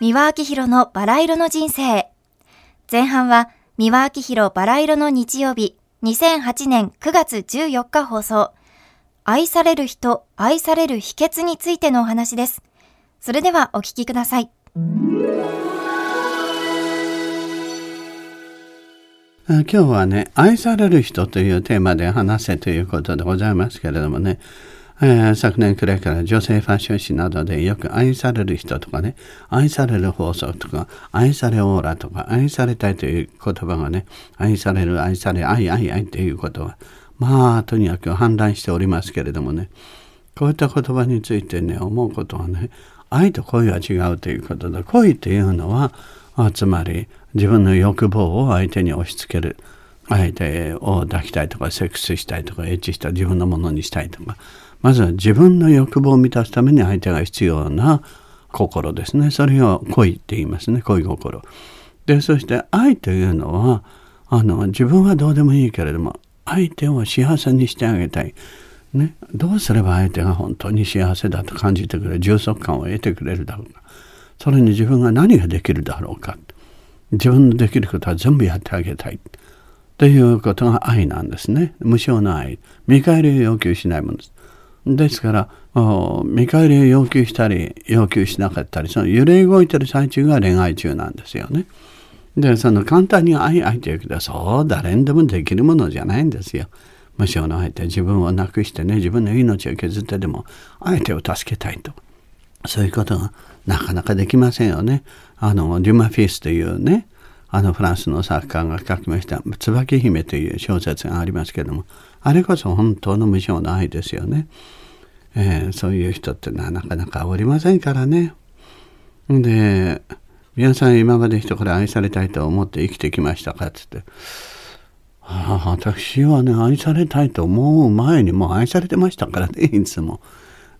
三輪明宏のバラ色の人生。前半は三輪明宏バラ色の日曜日、2008年9月14日放送。愛される人、愛される秘訣についてのお話です。それではお聞きください。今日はね、愛される人というテーマで話せということでございますけれどもね、えー、昨年くらいから女性ファッション誌などでよく愛される人とかね、愛される放送とか、愛されオーラとか、愛されたいという言葉がね、愛される、愛され、愛、愛、愛ということは、まあ、とにかく氾濫しておりますけれどもね、こういった言葉についてね、思うことはね、愛と恋は違うということで、恋というのは、つまり自分の欲望を相手に押し付ける。相手を抱きたいとか、セックスしたいとか、エッチした自分のものにしたいとか、まずは自分の欲望を満たすために相手が必要な心ですね。それを恋って言いますね。恋心。で、そして愛というのは、あの、自分はどうでもいいけれども、相手を幸せにしてあげたい。ね、どうすれば相手が本当に幸せだと感じてくれる？充足感を得てくれるだろうかそれに自分が何ができるだろうか自分のできることは全部やってあげたいということが愛なんですね無償の愛見返りを要求しないものですですから見返りを要求したり要求しなかったりその揺れ動いてる最中が恋愛中なんですよね。でその簡単に愛愛というけどそう誰にでもできるものじゃないんですよ。無償の相手自分をなくしてね自分の命を削ってでも相手を助けたいとそういうことがなかなかできませんよね。あのデュマ・フィスというねあのフランスの作家が書きました「椿姫」という小説がありますけどもあれこそ本当の無償の愛ですよね。えー、そういう人ってのはなかなかおりませんからね。で、皆さん今まで人から愛されたいと思って生きてきましたかっつって。ああ、私はね、愛されたいと思う前にもう愛されてましたからね、いつも。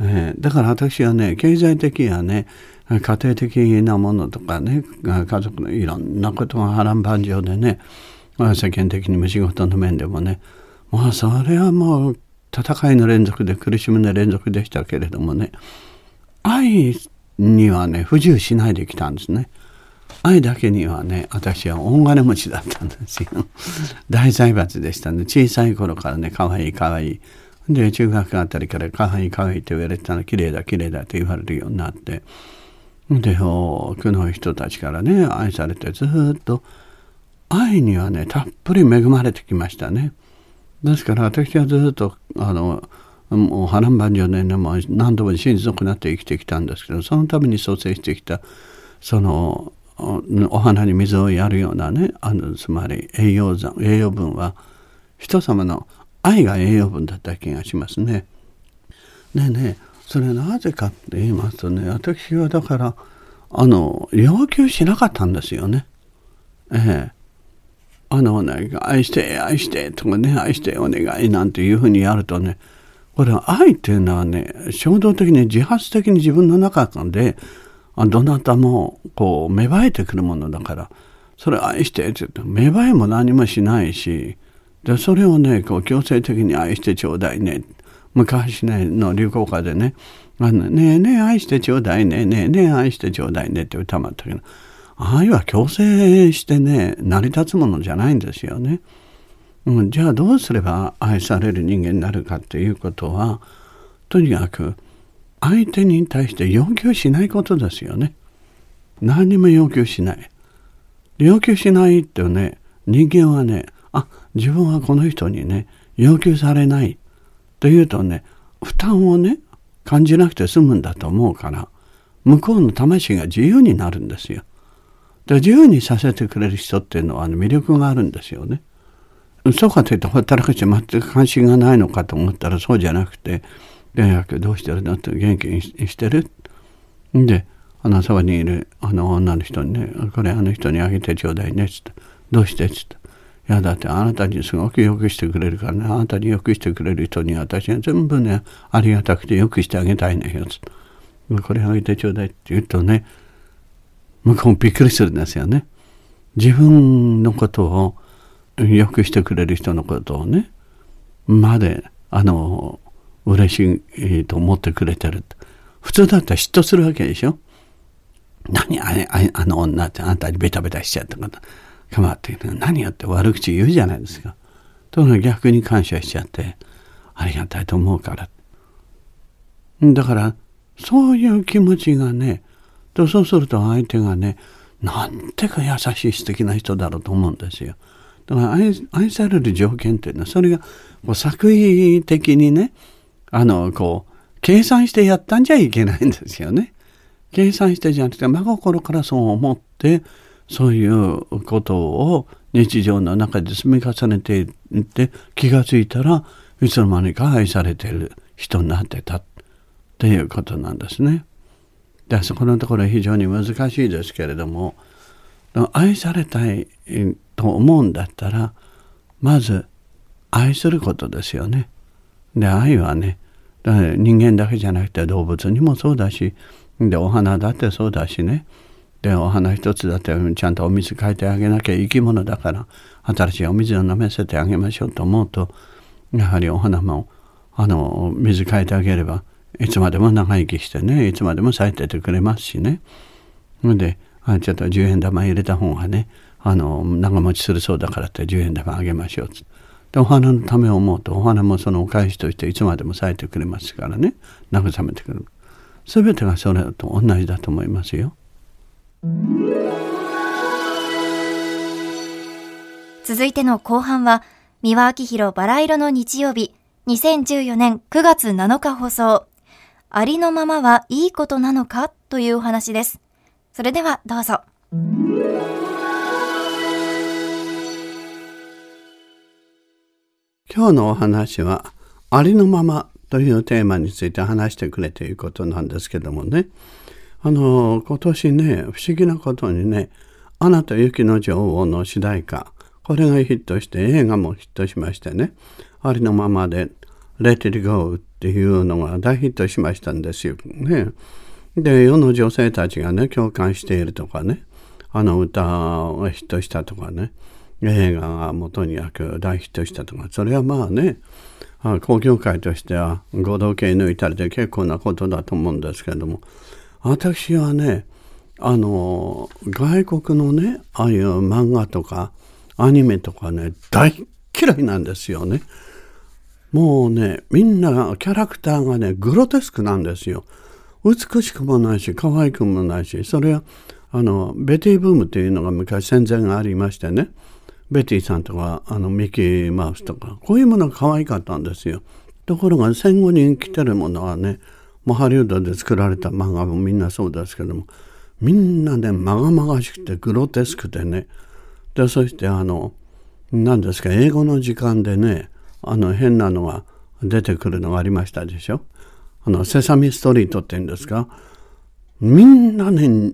えー、だから私はね、経済的やね、家庭的なものとかね、家族のいろんなことが波乱万丈でね、世間的にも仕事の面でもね、まあそれはもう戦いの連続で苦しみの連続でしたけれどもね愛にはね不自由しないできたんですね。愛だけにはね私は大金持ちだったんですよ。大財閥でしたんね小さい頃からねかわいいかわいい。で中学あたりからかわいいかわいいって言われてたら綺麗だ綺麗だって言われるようになってで多くの人たちからね愛されてずっと愛にはねたっぷり恵まれてきましたね。ですから私はずっとあのもう波乱万丈でねも何度も親族になって生きてきたんですけどそのために創生してきたそのお花に水をやるようなねあのつまり栄養残栄養分は人様の愛が栄養分だった気がしますね。ねえねそれなぜかって言いますとね私はだからあの要求しなかったんですよね。ええあのね、愛して、愛して、とかね、愛してお願いなんていうふうにやるとね、これは愛っていうのはね、衝動的に自発的に自分の中で、どなたもこう芽生えてくるものだから、それ愛してって言って芽生えも何もしないし、でそれをね、こう強制的に愛してちょうだいね。昔ね、の流行歌でね、あのねえねえ愛してちょうだいね、ねえねえ愛してちょうだいねって歌もあったけど、愛は強制してね成り立つものじゃないんですよね。うん、じゃあどうすれば愛される人間になるかっていうことはとにかく相手に対して要求しないことですよね。何にも要求しない。要求しないってね人間はねあ自分はこの人にね要求されないというとね負担をね感じなくて済むんだと思うから向こうの魂が自由になるんですよ。で自由にさせてくれる人っていうのは、魅力があるんですよね。そうかといってほったらかして全く関心がないのかと思ったらそうじゃなくて「連絡どうしてるの?」って元気にしてる？であのそばにいるあの女の人にね「これあの人にあげてちょうだいね」っつって「どうして?」っつって「いやだってあなたにすごくよくしてくれるからねあなたによくしてくれる人に私は全部ねありがたくてよくしてあげたいねよ」っつって「これあげてちょうだい」って言うとね向こうもびっくりするんですよね。自分のことをよくしてくれる人のことをねまであの嬉しいと思ってくれてる普通だったら嫉妬するわけでしょ何あれ、ああの女ってあんたにベタベタしちゃったからかまって何やって悪口言うじゃないですか。との逆に感謝しちゃってありがたいと思うから。だからそういう気持ちがねとそうすると相手がねなんてか優しい素敵な人だろうと思うんですよ。だから愛される条件っていうのはそれがこう作為的にねあのこう計算してやったんじゃいけないんですよね。計算してじゃなくて真心からそう思ってそういうことを日常の中で積み重ねていって気がついたらいつの間にか愛されている人になってたっていうことなんですね。でそこのところ非常に難しいですけれども愛されたいと思うんだったらまず愛することですよね。で愛はね人間だけじゃなくて動物にもそうだしでお花だってそうだしねでお花一つだってちゃんとお水変えてあげなきゃ生き物だから新しいお水を飲ませてあげましょうと思うとやはりお花もあの水変えてあげればいつまでも長生きしてねいつまでも咲いててくれますしねであちょっと10円玉入れた方がねあの長持ちするそうだからって10円玉あげましょうでお花のためを思うとお花もそのお返しとしていつまでも咲いてくれますからね慰めてくれる全てがそれと同じだと思いますよ。続いての後半は、三輪明宏バラ色の日曜日、2014年9月7日放送。ありのままはいいことなのかというお話です。それではどうぞ。今日のお話は、ありのままというテーマについて話してくれということなんですけどもね。あの、今年ね、不思議なことにね、アナと雪の女王の主題歌、これがヒットして映画もヒットしましてね、ありのままで Let It Go っていうのが大ヒットしましたんですよ。ね。で、世の女性たちがね、共感しているとかね、あの歌がヒットしたとかね、映画がもとにかく大ヒットしたとか、それはまあね、工業界としては合同系抜いたりで結構なことだと思うんですけども、私はねあの外国のねああいう漫画とかアニメとかね大嫌いなんですよね。もうねみんなキャラクターがねグロテスクなんですよ。美しくもないし可愛くもないしそれはあのベティブームというのが昔戦前がありましてねベティさんとかあのミッキーマウスとかこういうものが可愛かったんですよ。ところが戦後に生きてるものはねもうハリウッドで作られた漫画もみんなそうですけどもみんなねまがまがしくてグロテスクでねでそしてあの何ですか英語の時間でねあの変なのが出てくるのがありましたでしょ？あのセサミストリートって言うんですかみんなね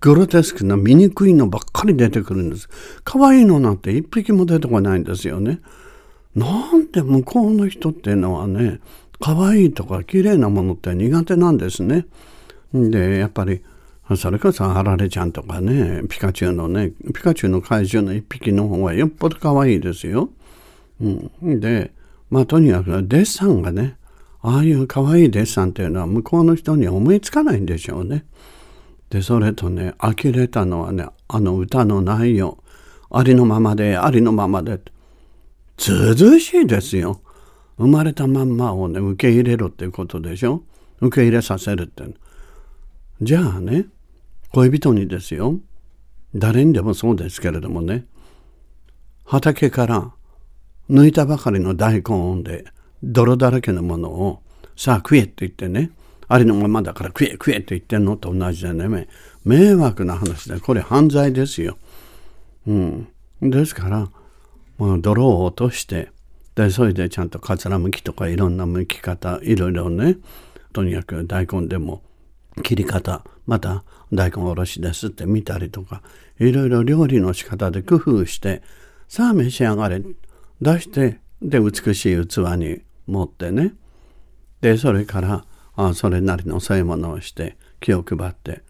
グロテスクな醜いのばっかり出てくるんです可愛いのなんて一匹も出てこないんですよねなんで向こうの人っていうのはね可愛いとか綺麗なものって苦手なんですね。でやっぱりそれこそあられちゃんとかねピカチュウのねピカチュウの怪獣の一匹の方がよっぽど可愛いですよ。うん、でまあとにかくデッサンがねああいう可愛いデッサンっていうのは向こうの人には思いつかないんでしょうね。でそれとね呆れたのはねあの歌の内容ありのままでありのままでずうずうしいですよ。生まれたまんまをね受け入れろっていうことでしょ。受け入れさせるってじゃあね恋人にですよ。誰にでもそうですけれどもね。畑から抜いたばかりの大根で泥だらけのものをさあ食えって言ってね。ありのままだから食え食えって言ってんのと同じでね。迷惑な話でこれ犯罪ですよ。うん、ですから、まあ、泥を落としてでそれでちゃんとかつらむきとかいろんなむき方いろいろね。とにかく大根でも切り方また大根おろしですって見たりとかいろいろ料理の仕方で工夫してさあ召し上がれ。出してで美しい器に持ってねでそれからあそれなりのそういうものをして気を配って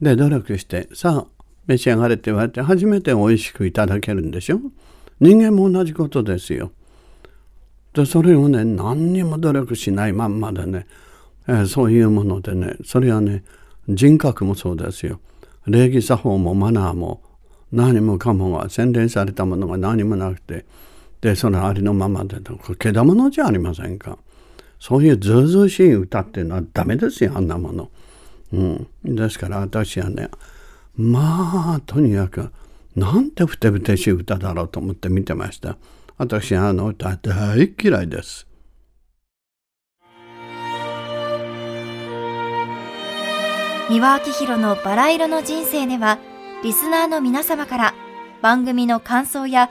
で努力してさあ召し上がれって言われて初めて美味しくいただけるんでしょ？人間も同じことですよ。でそれをね何にも努力しないまんまでね、えー、そういうものでねそれはね人格もそうですよ。礼儀作法もマナーも何もかもが洗練されたものが何もなくて、で、そのありのままで、これ、けだものじゃありませんか。そういうずうずうしい歌っていうのはダメですよ、あんなもの。うん。ですから私はね、まあ、とにかく、なんてふてぶてしい歌だろうと思って見てました。私あの歌大嫌いです。三輪明宏のバラ色の人生では、リスナーの皆様から番組の感想や